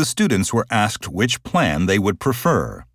the students were asked which plan they would prefer.